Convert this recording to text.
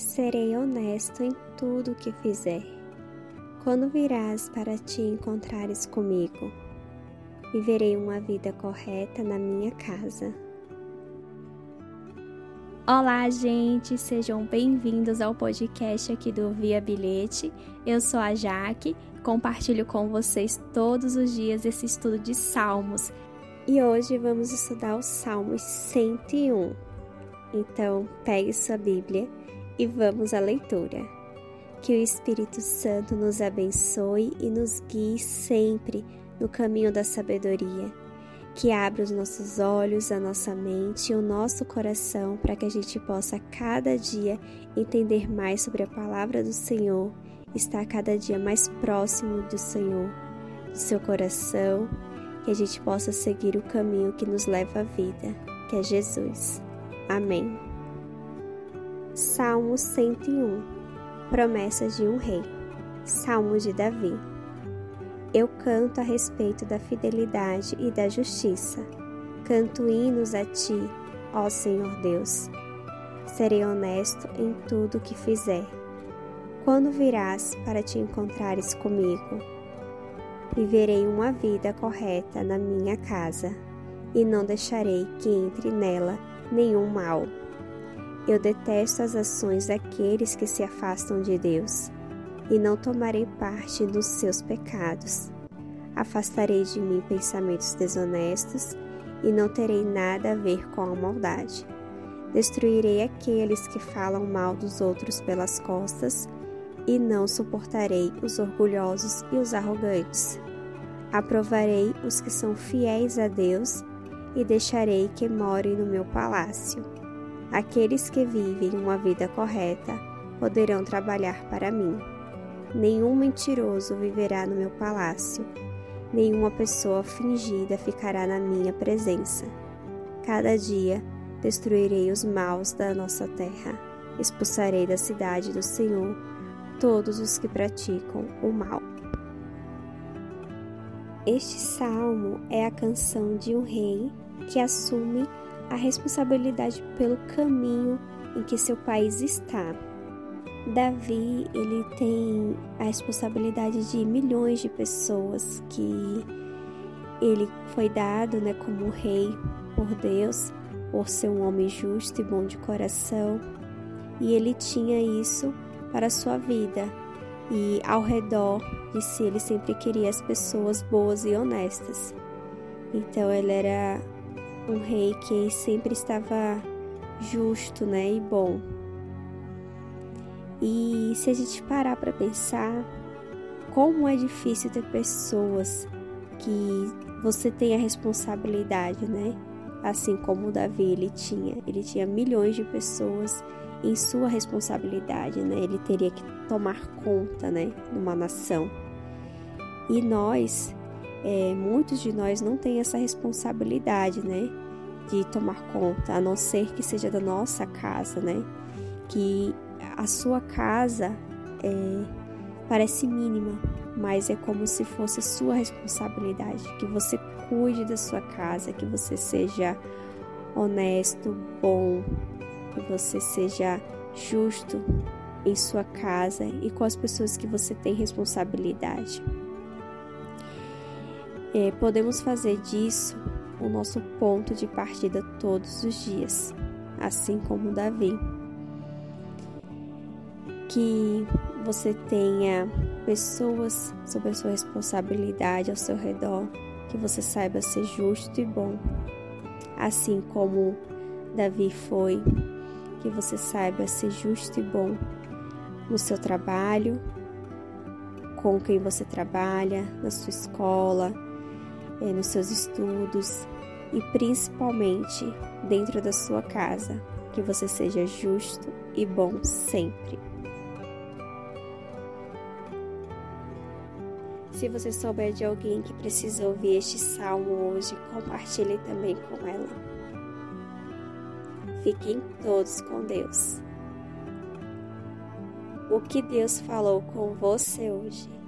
Serei honesto em tudo o que fizer. Quando virás para te encontrares comigo, viverei uma vida correta na minha casa. Olá, gente, sejam bem-vindos ao podcast aqui do Via Bilhete. Eu sou a Jaque, compartilho com vocês todos os dias esse estudo de Salmos. E hoje vamos estudar os Salmos 101. Então, pegue sua Bíblia e vamos à leitura. Que o Espírito Santo nos abençoe e nos guie sempre no caminho da sabedoria. Que abra os nossos olhos, a nossa mente e o nosso coração para que a gente possa cada dia entender mais sobre a palavra do Senhor, estar cada dia mais próximo do Senhor, do seu coração, que a gente possa seguir o caminho que nos leva à vida, que é Jesus. Amém. Salmo 101 Promessas de um Rei Salmo de Davi Eu canto a respeito da fidelidade e da justiça. Canto hinos a ti, ó Senhor Deus. Serei honesto em tudo o que fizer. Quando virás para te encontrares comigo? Viverei uma vida correta na minha casa e não deixarei que entre nela nenhum mal. Eu detesto as ações daqueles que se afastam de Deus, e não tomarei parte dos seus pecados. Afastarei de mim pensamentos desonestos, e não terei nada a ver com a maldade. Destruirei aqueles que falam mal dos outros pelas costas, e não suportarei os orgulhosos e os arrogantes. Aprovarei os que são fiéis a Deus, e deixarei que morem no meu palácio. Aqueles que vivem uma vida correta poderão trabalhar para mim. Nenhum mentiroso viverá no meu palácio, nenhuma pessoa fingida ficará na minha presença. Cada dia destruirei os maus da nossa terra, expulsarei da cidade do Senhor todos os que praticam o mal. Este salmo é a canção de um rei que assume a responsabilidade pelo caminho em que seu país está. Davi, ele tem a responsabilidade de milhões de pessoas que ele foi dado, né, como rei por Deus, por ser um homem justo e bom de coração, e ele tinha isso para a sua vida. E ao redor de si, ele sempre queria as pessoas boas e honestas. Então ele era um rei que sempre estava justo, né, e bom. E se a gente parar para pensar, como é difícil ter pessoas que você tem a responsabilidade, né? Assim como Davi ele tinha, ele tinha milhões de pessoas em sua responsabilidade, né? Ele teria que tomar conta, né, de uma nação. E nós é, muitos de nós não têm essa responsabilidade, né? De tomar conta, a não ser que seja da nossa casa, né? Que a sua casa é, parece mínima, mas é como se fosse sua responsabilidade, que você cuide da sua casa, que você seja honesto, bom, que você seja justo em sua casa e com as pessoas que você tem responsabilidade. É, podemos fazer disso o nosso ponto de partida todos os dias, assim como Davi. Que você tenha pessoas sob a sua responsabilidade ao seu redor, que você saiba ser justo e bom, assim como Davi foi, que você saiba ser justo e bom no seu trabalho, com quem você trabalha, na sua escola, é, nos seus estudos e principalmente dentro da sua casa, que você seja justo e bom sempre. Se você souber de alguém que precisa ouvir este salmo hoje, compartilhe também com ela. Fiquem todos com Deus. O que Deus falou com você hoje?